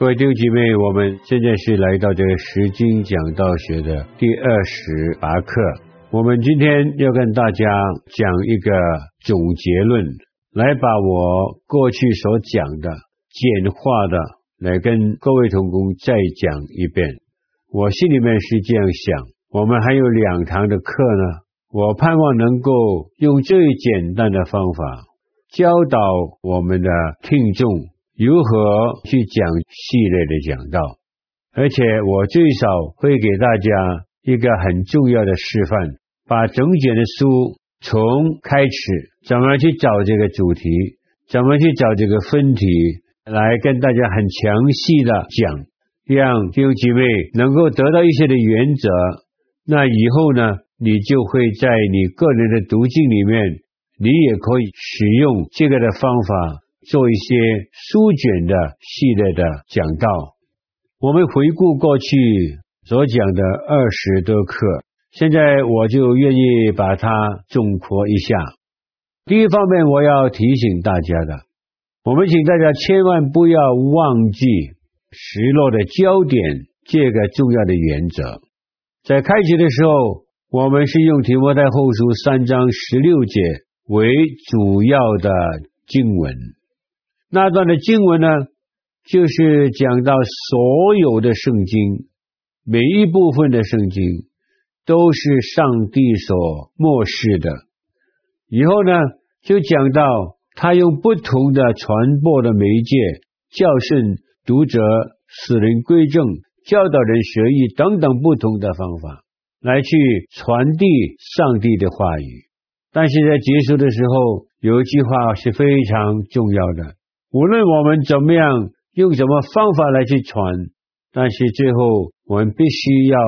各位弟兄姐妹，我们现在是来到这个十经讲道学的第二十八课。我们今天要跟大家讲一个总结论，来把我过去所讲的简化的，来跟各位同工再讲一遍。我心里面是这样想：我们还有两堂的课呢，我盼望能够用最简单的方法教导我们的听众。如何去讲系列的讲道，而且我最少会给大家一个很重要的示范，把整卷的书从开始怎么去找这个主题，怎么去找这个分题，来跟大家很详细的讲，让弟兄姐妹能够得到一些的原则。那以后呢，你就会在你个人的读经里面，你也可以使用这个的方法。做一些书卷的系列的讲道，我们回顾过去所讲的二十多课，现在我就愿意把它总括一下。第一方面，我要提醒大家的，我们请大家千万不要忘记实落的焦点这个重要的原则。在开始的时候，我们是用提摩太后书三章十六节为主要的经文。那段的经文呢，就是讲到所有的圣经，每一部分的圣经都是上帝所默示的。以后呢，就讲到他用不同的传播的媒介，教训读者、使人归正、教导人学艺等等不同的方法，来去传递上帝的话语。但是在结束的时候，有一句话是非常重要的。无论我们怎么样用什么方法来去传，但是最后我们必须要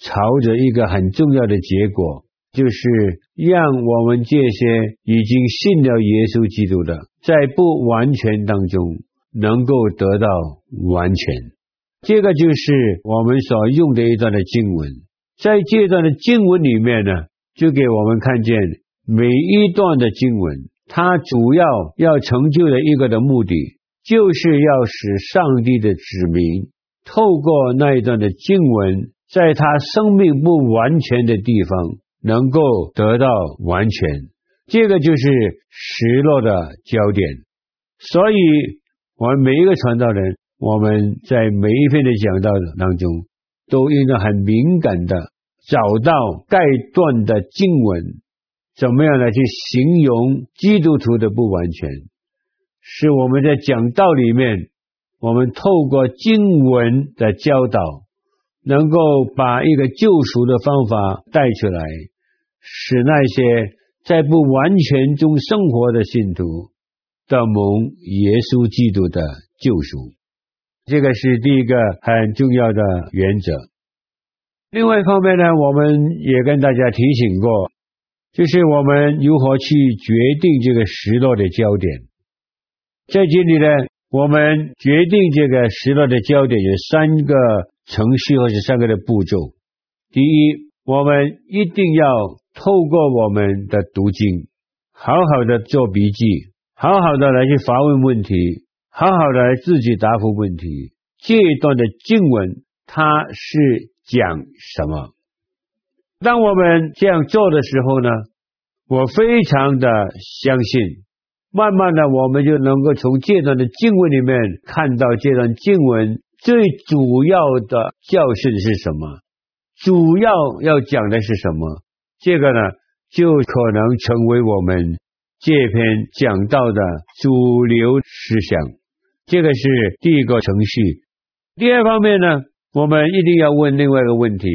朝着一个很重要的结果，就是让我们这些已经信了耶稣基督的，在不完全当中能够得到完全。这个就是我们所用的一段的经文。在这段的经文里面呢，就给我们看见每一段的经文。他主要要成就的一个的目的，就是要使上帝的子民透过那一段的经文，在他生命不完全的地方，能够得到完全。这个就是失落的焦点。所以，我们每一个传道人，我们在每一篇的讲道当中，都应该很敏感的找到该段的经文。怎么样来去形容基督徒的不完全？是我们在讲道里面，我们透过经文的教导，能够把一个救赎的方法带出来，使那些在不完全中生活的信徒得蒙耶稣基督的救赎。这个是第一个很重要的原则。另外一方面呢，我们也跟大家提醒过。就是我们如何去决定这个实录的焦点，在这里呢，我们决定这个实录的焦点有三个程序或者三个的步骤。第一，我们一定要透过我们的读经，好好的做笔记，好好的来去发问问题，好好的来自己答复问题。这一段的经文它是讲什么？当我们这样做的时候呢，我非常的相信，慢慢的我们就能够从这段的经文里面看到这段经文最主要的教训是什么，主要要讲的是什么，这个呢就可能成为我们这篇讲到的主流思想。这个是第一个程序。第二方面呢，我们一定要问另外一个问题。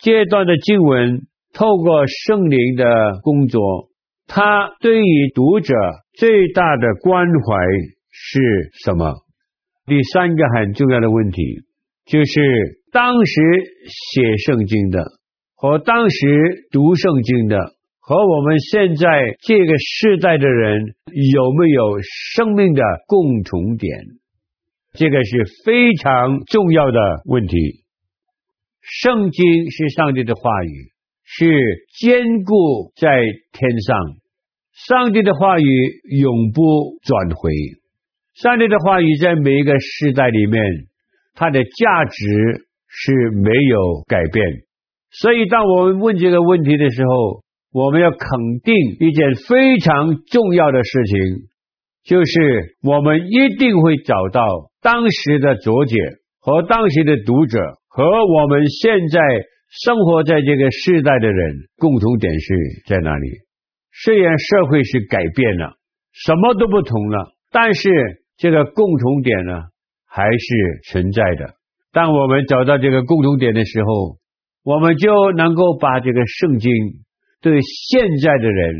这段的经文透过圣灵的工作，他对于读者最大的关怀是什么？第三个很重要的问题就是当时写圣经的和当时读圣经的和我们现在这个世代的人有没有生命的共同点？这个是非常重要的问题。圣经是上帝的话语，是坚固在天上。上帝的话语永不转回。上帝的话语在每一个时代里面，它的价值是没有改变。所以，当我们问这个问题的时候，我们要肯定一件非常重要的事情，就是我们一定会找到当时的作者和当时的读者和我们现在生活在这个时代的人共同点是在哪里。虽然社会是改变了，什么都不同了，但是这个共同点呢，还是存在的。当我们找到这个共同点的时候，我们就能够把这个圣经对现在的人，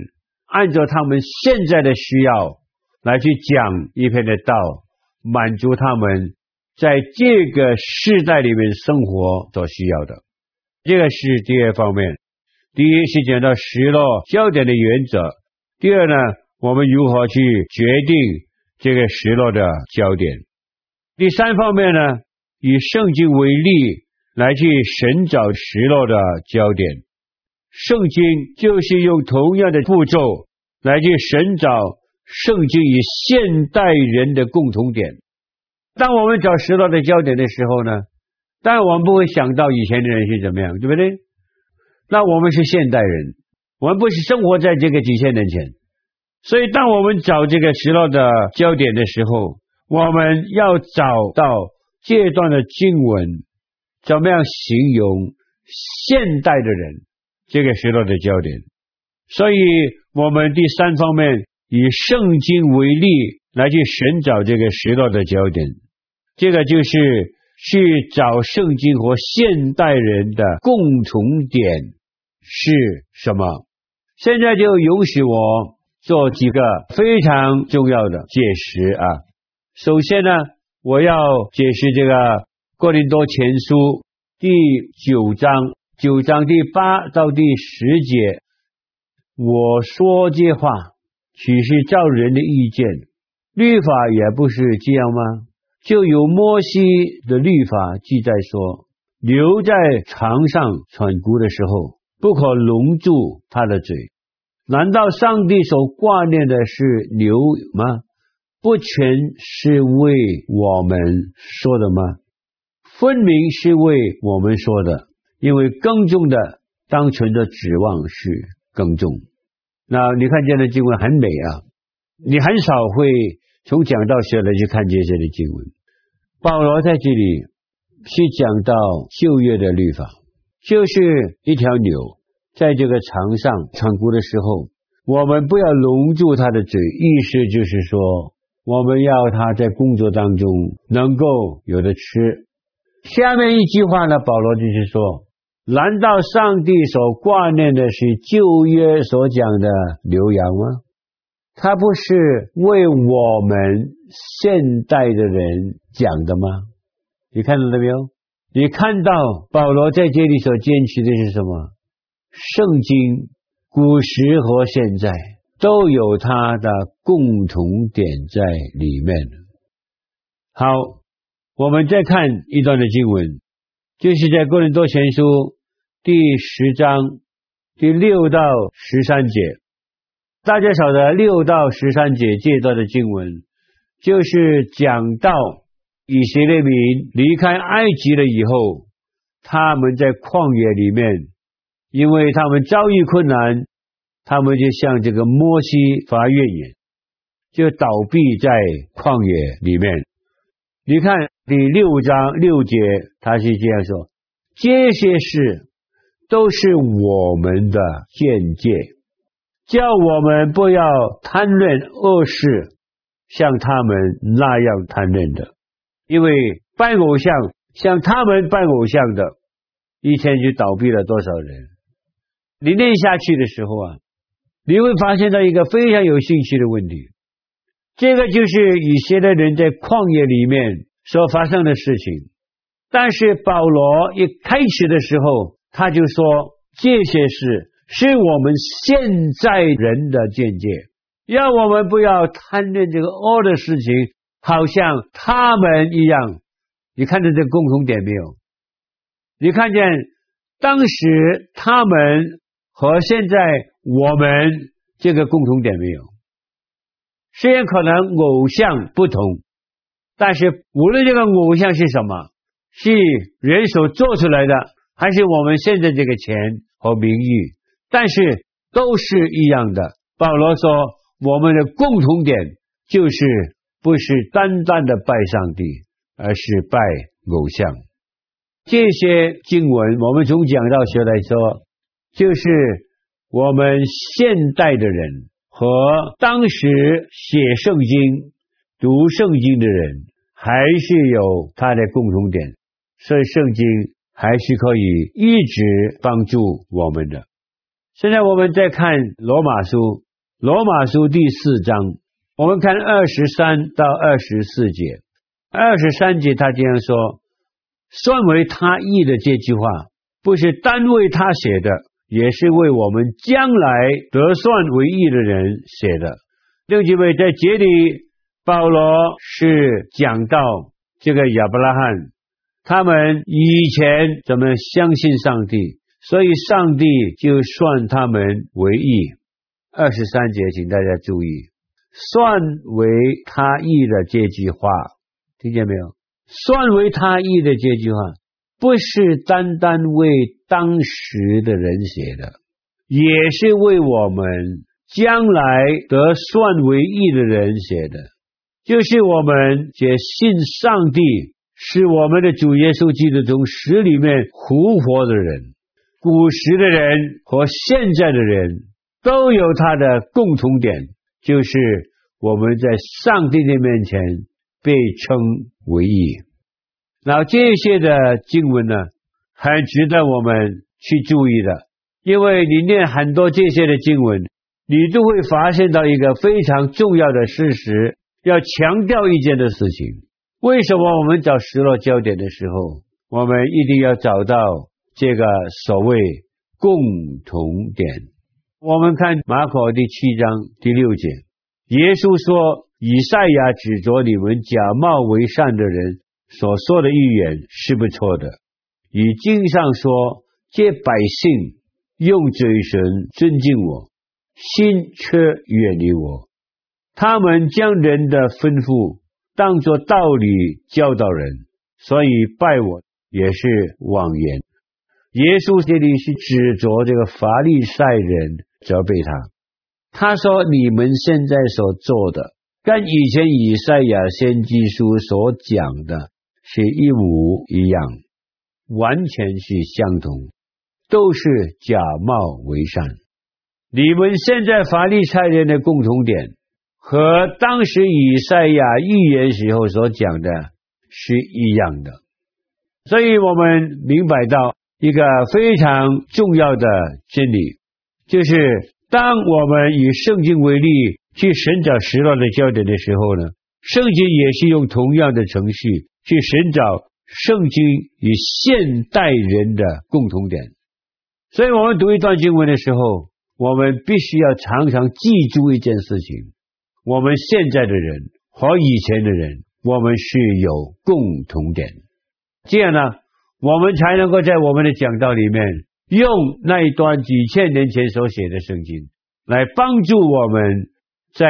按照他们现在的需要来去讲一篇的道，满足他们在这个世代里面生活所需要的。这个是第二方面。第一是讲到失落焦点的原则，第二呢，我们如何去决定这个失落的焦点？第三方面呢，以圣经为例来去寻找失落的焦点。圣经就是用同样的步骤来去寻找圣经与现代人的共同点。当我们找失落的焦点的时候呢，当然我们不会想到以前的人是怎么样，对不对？那我们是现代人，我们不是生活在这个几千年前，所以当我们找这个石头的焦点的时候，我们要找到这段的经文，怎么样形容现代的人这个失落的焦点？所以，我们第三方面以圣经为例来去寻找这个石头的焦点，这个就是去找圣经和现代人的共同点。是什么？现在就允许我做几个非常重要的解释啊。首先呢，我要解释这个《哥林多前书》第九章九章第八到第十节。我说这话，岂是照人的意见？律法也不是这样吗？就有摩西的律法记载说，牛在床上喘谷的时候。不可拢住他的嘴，难道上帝所挂念的是牛吗？不全是为我们说的吗？分明是为我们说的，因为耕种的当存的指望是耕种。那你看见的经文很美啊，你很少会从讲到学来去看这些的经文。保罗在这里是讲到旧约的律法。就是一条牛在这个场上唱歌的时候，我们不要拢住它的嘴，意思就是说，我们要它在工作当中能够有的吃。下面一句话呢，保罗就是说，难道上帝所挂念的是旧约所讲的牛羊吗？他不是为我们现代的人讲的吗？你看到了没有？你看到保罗在这里所坚持的是什么？圣经古时和现在都有它的共同点在里面。好，我们再看一段的经文，就是在哥林多前书第十章第六到十三节。大家晓得六到十三节这段的经文，就是讲到。以色列民离开埃及了以后，他们在旷野里面，因为他们遭遇困难，他们就向这个摩西发怨言，就倒闭在旷野里面。你看第六章六节，他是这样说：这些事都是我们的见解，叫我们不要贪恋恶事，像他们那样贪恋的。因为拜偶像，像他们拜偶像的，一天就倒闭了多少人？你念下去的时候啊，你会发现到一个非常有兴趣的问题。这个就是以色列人在旷野里面所发生的事情。但是保罗一开始的时候，他就说这些事是我们现在人的见解，要我们不要贪恋这个恶的事情，好像他们一样。你看见这个共同点没有？你看见当时他们和现在我们这个共同点没有？虽然可能偶像不同，但是无论这个偶像是什么，是人所做出来的，还是我们现在这个钱和名誉，但是都是一样的。保罗说，我们的共同点就是不是单单的拜上帝，而是拜偶像。这些经文，我们从讲道学来说，就是我们现代的人和当时写圣经、读圣经的人，还是有他的共同点。所以圣经还是可以一直帮助我们的。现在我们再看罗马书，罗马书第四章，我们看二十三到二十四节。二十三节他这样说：“算为他义的这句话，不是单为他写的，也是为我们将来得算为义的人写的。”另几位在这里，保罗是讲到这个亚伯拉罕。他们以前怎么相信上帝，所以上帝就算他们为义。二十三节，请大家注意，算为他义的这句话，听见没有？算为他义的这句话，不是单单为当时的人写的，也是为我们将来得算为义的人写的，就是我们这信上帝。是我们的主耶稣基督从死里面复活的人，古时的人和现在的人都有他的共同点，就是我们在上帝的面前被称为义。那这些的经文呢，很值得我们去注意的，因为你念很多这些的经文，你就会发现到一个非常重要的事实，要强调一件的事情。为什么我们找失落焦点的时候，我们一定要找到这个所谓共同点？我们看马可第七章第六节，耶稣说：“以赛亚指着你们假冒为善的人所说的预言是不错的。以经上说，这百姓用嘴唇尊敬我，心却远离我。他们将人的吩咐。”当作道理教导人，所以拜我也是妄言。耶稣这里是指着这个法利赛人责备他，他说：“你们现在所做的，跟以前以赛亚先知书所讲的是一模一样，完全是相同，都是假冒为善。你们现在法利赛人的共同点。”和当时以赛亚预言时候所讲的是一样的，所以我们明白到一个非常重要的真理，就是当我们以圣经为例去寻找失落的焦点的时候呢，圣经也是用同样的程序去寻找圣经与现代人的共同点。所以我们读一段经文的时候，我们必须要常常记住一件事情。我们现在的人和以前的人，我们是有共同点，这样呢，我们才能够在我们的讲道里面用那一段几千年前所写的圣经来帮助我们在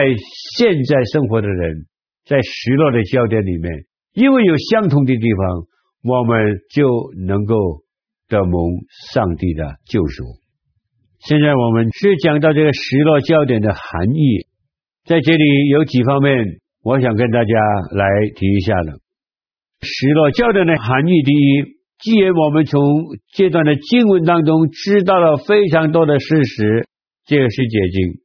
现在生活的人，在失落的焦点里面，因为有相同的地方，我们就能够得蒙上帝的救赎。现在我们是讲到这个失落焦点的含义。在这里有几方面，我想跟大家来提一下的。失落焦点的含义，第一，既然我们从这段的经文当中知道了非常多的事实，这个是解经，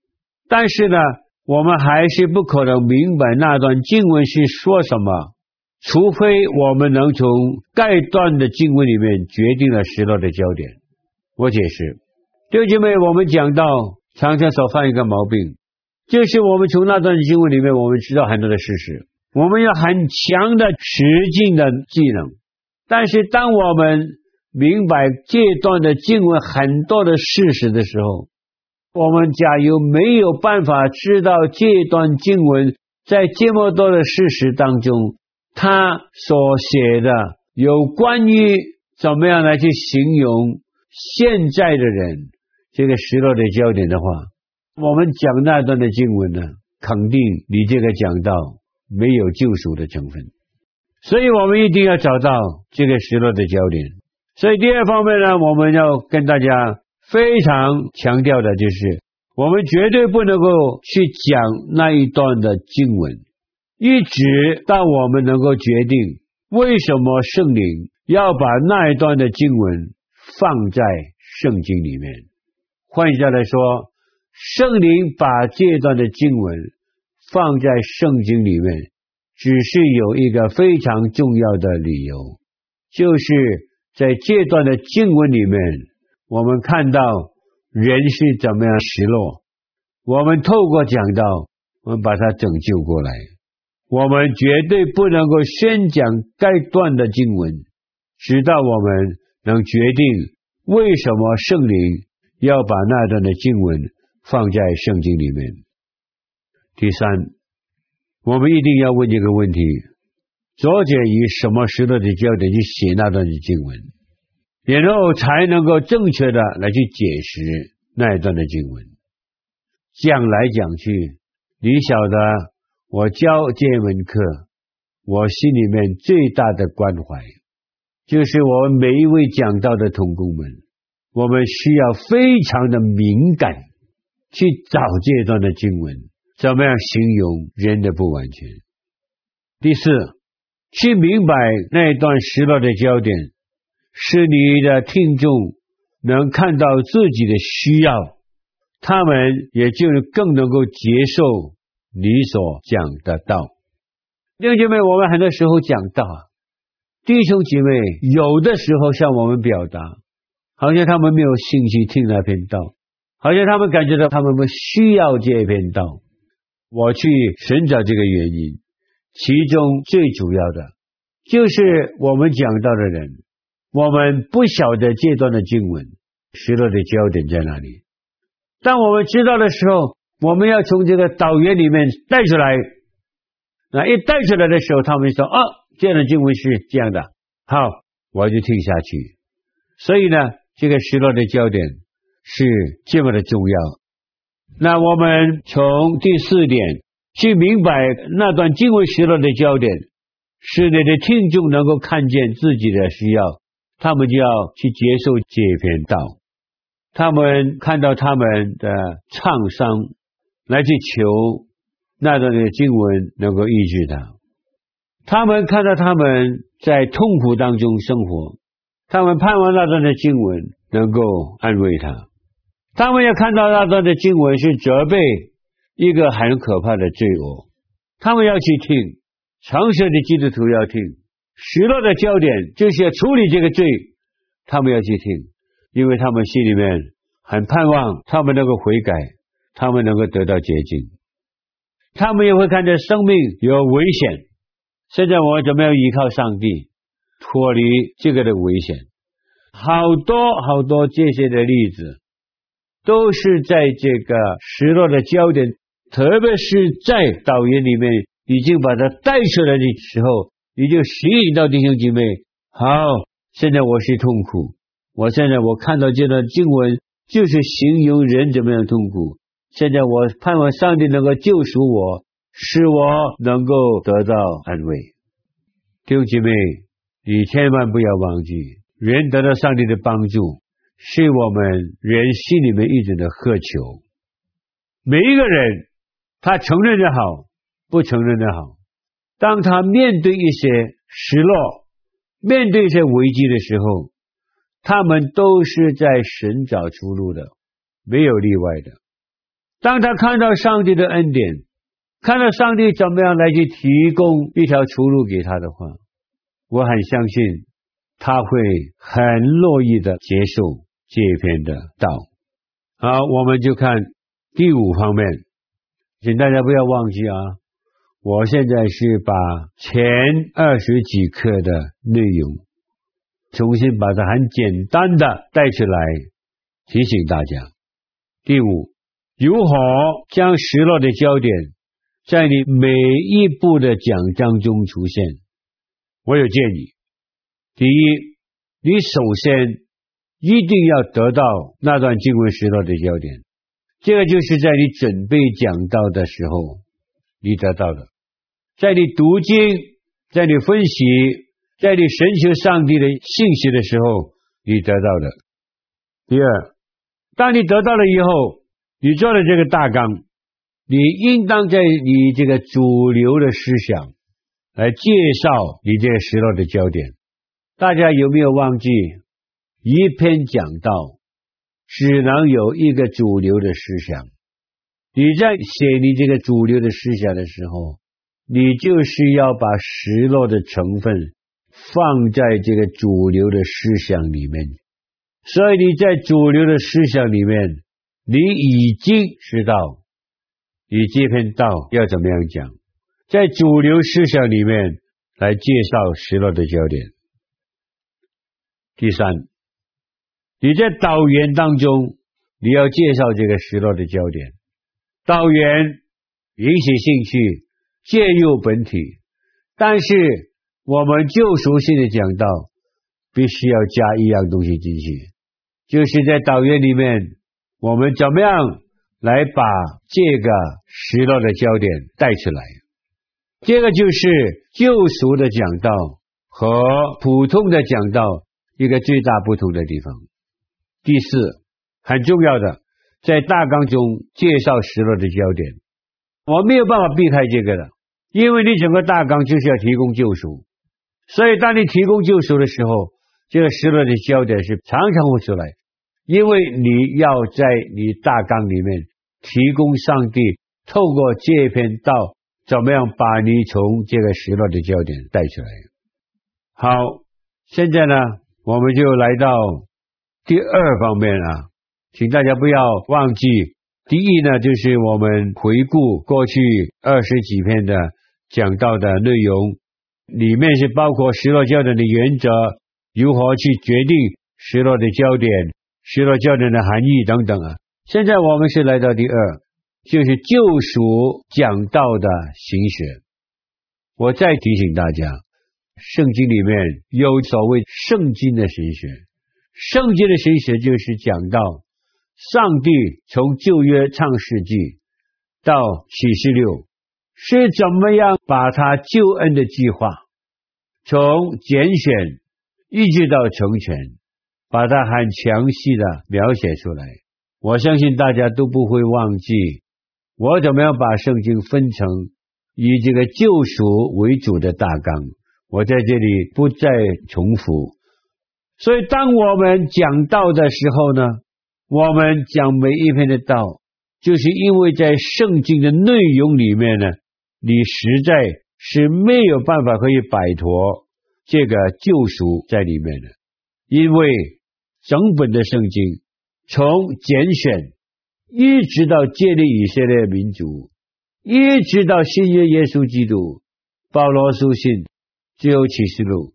但是呢，我们还是不可能明白那段经文是说什么，除非我们能从该段的经文里面决定了失落的焦点。我解释，弟兄姐妹，我们讲到常常所犯一个毛病。就是我们从那段经文里面，我们知道很多的事实。我们有很强的实践的技能，但是当我们明白这段的经文很多的事实的时候，我们假如没有办法知道这段经文在这么多的事实当中，他所写的有关于怎么样来去形容现在的人，这个失落的焦点的话，我们讲那段的经文呢，肯定你这个讲到没有救赎的成分，所以我们一定要找到这个失落的焦点。所以第二方面呢，我们要跟大家非常强调的就是，我们绝对不能够去讲那一段的经文，一直到我们能够决定为什么圣灵要把那一段的经文放在圣经里面。换一下来说，圣灵把这段的经文。放在圣经里面，只是有一个非常重要的理由，就是在这段的经文里面，我们看到人是怎么样失落，我们透过讲道，我们把它拯救过来。我们绝对不能够宣讲该段的经文，直到我们能决定为什么圣灵要把那段的经文放在圣经里面。第三，我们一定要问这个问题：作者以什么时代的焦点去写那段的经文，然后才能够正确的来去解释那一段的经文。讲来讲去，你晓得，我教这门课，我心里面最大的关怀，就是我们每一位讲道的同工们，我们需要非常的敏感，去找这段的经文。怎么样形容人的不完全？第四，去明白那一段失落的焦点，是你的听众能看到自己的需要，他们也就更能够接受你所讲的道。弟兄姐妹，我们很多时候讲道，弟兄姐妹有的时候向我们表达，好像他们没有兴趣听那篇道，好像他们感觉到他们不需要这篇道。我去寻找这个原因，其中最主要的，就是我们讲到的人，我们不晓得这段的经文失落的焦点在哪里。当我们知道的时候，我们要从这个导言里面带出来。那一带出来的时候，他们说：“啊，这样的经文是这样的。”好，我就听下去。所以呢，这个失落的焦点是这么的重要。那我们从第四点去明白那段经文失落的焦点，使你的听众能够看见自己的需要，他们就要去接受这篇道。他们看到他们的创伤，来去求那段的经文能够医治他。他们看到他们在痛苦当中生活，他们盼望那段的经文能够安慰他。他们要看到那段的经文是责备一个很可怕的罪恶，他们要去听，诚实的基督徒要听，许多的焦点就是要处理这个罪，他们要去听，因为他们心里面很盼望他们能够悔改，他们能够得到洁净，他们也会看见生命有危险，现在我怎么样依靠上帝脱离这个的危险？好多好多这些的例子。都是在这个失落的焦点，特别是在导言里面已经把它带出来的时候，你就吸引到弟兄姐妹。好，现在我是痛苦，我现在我看到这段经文，就是形容人怎么样痛苦。现在我盼望上帝能够救赎我，使我能够得到安慰。弟兄姐妹，你千万不要忘记，人得到上帝的帮助。是我们人心里面一直的渴求。每一个人，他承认的好，不承认的好。当他面对一些失落，面对一些危机的时候，他们都是在寻找出路的，没有例外的。当他看到上帝的恩典，看到上帝怎么样来去提供一条出路给他的话，我很相信。他会很乐意的接受这篇的道。好，我们就看第五方面，请大家不要忘记啊！我现在是把前二十几课的内容重新把它很简单的带出来，提醒大家。第五，如何将失落的焦点在你每一步的讲章中出现？我有建议：第一，你首先一定要得到那段经文失落的焦点，这个就是在你准备讲道的时候你得到的，在你读经，在你分析，在你寻求上帝的信息的时候你得到的。第二。当你得到了以后，你做了这个大纲，你应当在你这个主流的思想来介绍你这个失落的焦点。大家有没有忘记，一篇讲道只能有一个主流的思想？你在写你这个主流的思想的时候，你就是要把失落的成分放在这个主流的思想里面。所以你在主流的思想里面，你已经知道你这篇道要怎么样讲，在主流思想里面来介绍失落的焦点。第三，你在导言当中，你要介绍这个失落的焦点。导言引起兴趣，介入本体，但是我们救赎性的讲道必须要加一样东西进去。就是在导言里面，我们怎么样来把这个失落的焦点带出来？这个就是救赎的讲道和普通的讲道一个最大不同的地方。第四，很重要的，在大纲中介绍失落的焦点，我没有办法避开这个的，因为你整个大纲就是要提供救赎，所以当你提供救赎的时候，这个失落的焦点是常常会出来。因为你要在你大纲里面提供上帝透过这篇道，怎么样把你从这个失落的焦点带出来。好，现在呢，我们就来到第二方面啊，请大家不要忘记，第一呢，就是我们回顾过去二十几篇的讲到的内容，里面是包括失落焦点的原则，如何去决定失落的焦点。失落焦点的含义等等啊，现在我们是来到第二，就是救赎讲道的神学。我再提醒大家，圣经里面有所谓圣经的神学，圣经的神学就是讲到上帝从旧约创世纪到启示录是怎么样把他救恩的计划从拣选一直到成全。把它很详细的描写出来，我相信大家都不会忘记我怎么样把圣经分成以这个救赎为主的大纲。我在这里不再重复。所以，当我们讲道的时候呢，我们讲每一篇的道，就是因为在圣经的内容里面呢，你实在是没有办法可以摆脱这个救赎在里面的，因为。整本的圣经，从拣选一直到建立以色列民族，一直到新约耶稣基督，保罗书信，最后启示录，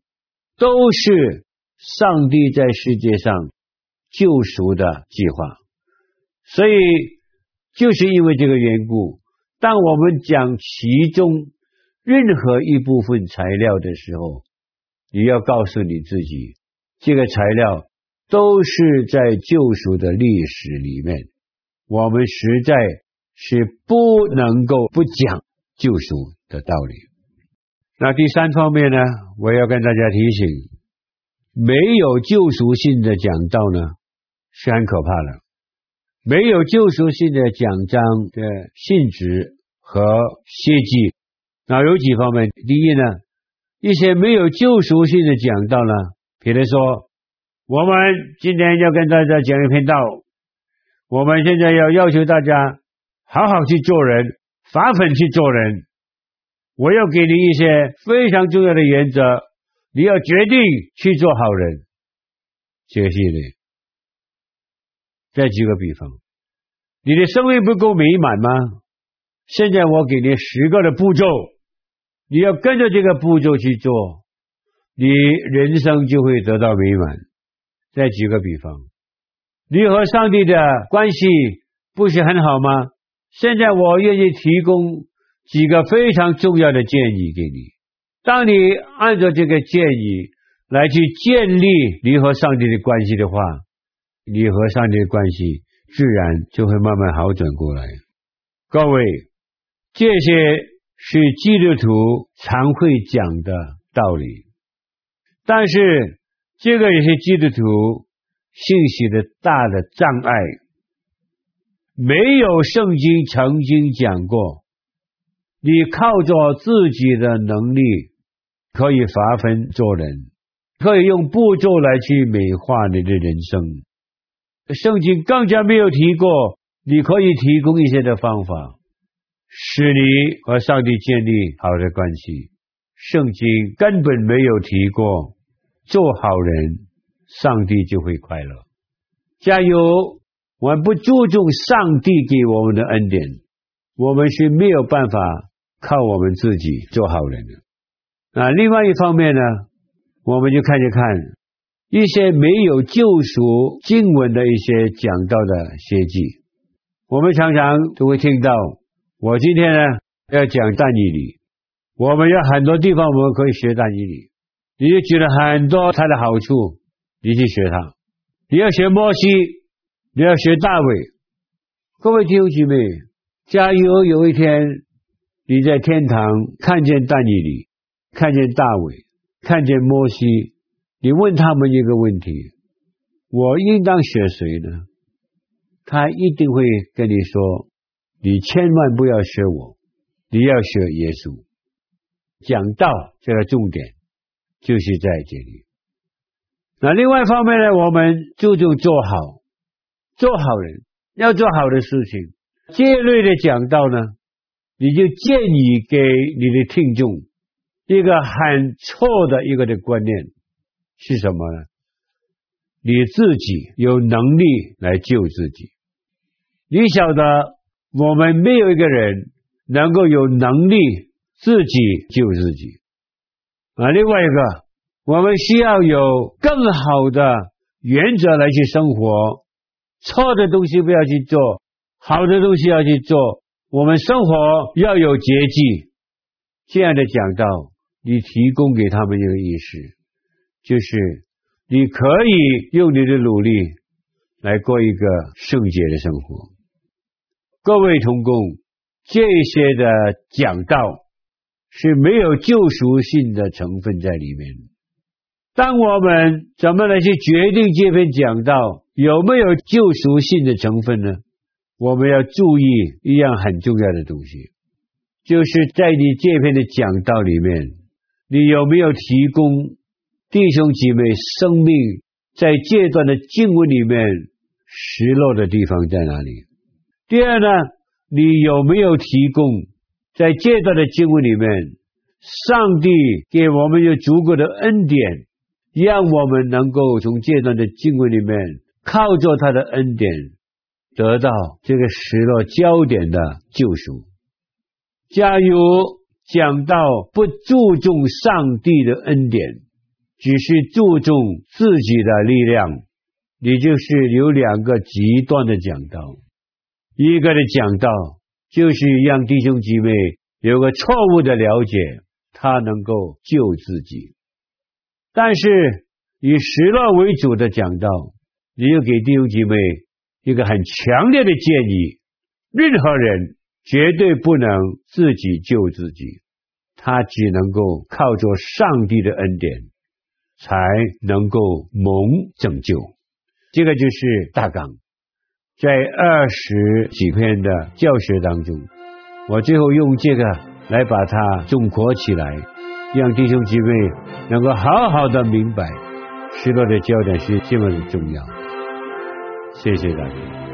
都是上帝在世界上救赎的计划。所以，就是因为这个缘故，当我们讲其中任何一部分材料的时候，你要告诉你自己，这个材料。都是在救赎的历史里面，我们实在是不能够不讲救赎的道理。那第三方面呢，我要跟大家提醒，没有救赎性的讲道呢，是很可怕的。没有救赎性的讲章的性质和设计，那有几方面。第一呢，一些没有救赎性的讲道呢，比如说。我们今天要跟大家讲一篇道，我们现在要要求大家好好去做人，发奋去做人。我要给你一些非常重要的原则，你要决定去做好人。这个系列，再举个比方，你的生命不够美满吗？现在我给你十个的步骤，你要跟着这个步骤去做。你人生就会得到美满。再举个比方，你和上帝的关系不是很好吗？现在我愿意提供几个非常重要的建议给你。当你按照这个建议来去建立你和上帝的关系的话，你和上帝的关系自然就会慢慢好转过来。各位，这些是基督徒常会讲的道理，但是。这个也是基督徒信息的大的障碍，没有圣经曾经讲过，你靠着自己的能力可以发分做人，可以用步骤来去美化你的人生。圣经更加没有提过，你可以提供一些的方法，使你和上帝建立好的关系。圣经根本没有提过。做好人，上帝就会快乐。加油！我们不注重上帝给我们的恩典，我们是没有办法靠我们自己做好人的。啊，另外一方面呢，我们就看一看一些没有救赎经文的一些讲道的学记。我们常常都会听到，我今天呢要讲但以理，我们有很多地方我们可以学但以理。你就觉得很多它的好处，你去学它。你要学摩西，你要学大卫。各位弟兄姐妹，加油！有一天你在天堂看见但以理，看见大卫，看见摩西，你问他们一个问题：我应当学谁呢？他一定会跟你说：你千万不要学我，你要学耶稣。讲道这个重点。就是在这里。那另外一方面呢，我们注重做好，做好人，要做好的事情。这类的讲道呢，你就建议给你的听众一个很错的一个的观念是什么呢？你自己有能力来救自己。你晓得，我们没有一个人能够有能力自己救自己。啊，另外一个，我们需要有更好的原则来去生活。错的东西不要去做，好的东西要去做。我们生活要有节制。这样的讲道，你提供给他们一个意识，就是你可以用你的努力来过一个圣洁的生活。各位同工，这些的讲道。是没有救赎性的成分在里面。当我们怎么来去决定这篇讲道有没有救赎性的成分呢？我们要注意一样很重要的东西，就是在你这篇的讲道里面，你有没有提供弟兄姐妹生命在这段的经文里面失落的地方在哪里？第二呢，你有没有提供？在这段的经文里面，上帝给我们有足够的恩典，让我们能够从这段的经文里面靠着他的恩典，得到这个失落焦点的救赎。加油讲到不注重上帝的恩典，只是注重自己的力量，你就是有两个极端的讲道，一个的讲道。就是让弟兄姐妹有个错误的了解，他能够救自己。但是以失落为主的讲道，你又给弟兄姐妹一个很强烈的建议：任何人绝对不能自己救自己，他只能够靠着上帝的恩典才能够蒙拯救。这个就是大纲。在二十几篇的教学当中，我最后用这个来把它总括起来，让弟兄姐妹能够好好的明白失落的焦点是这么重要。谢谢大家。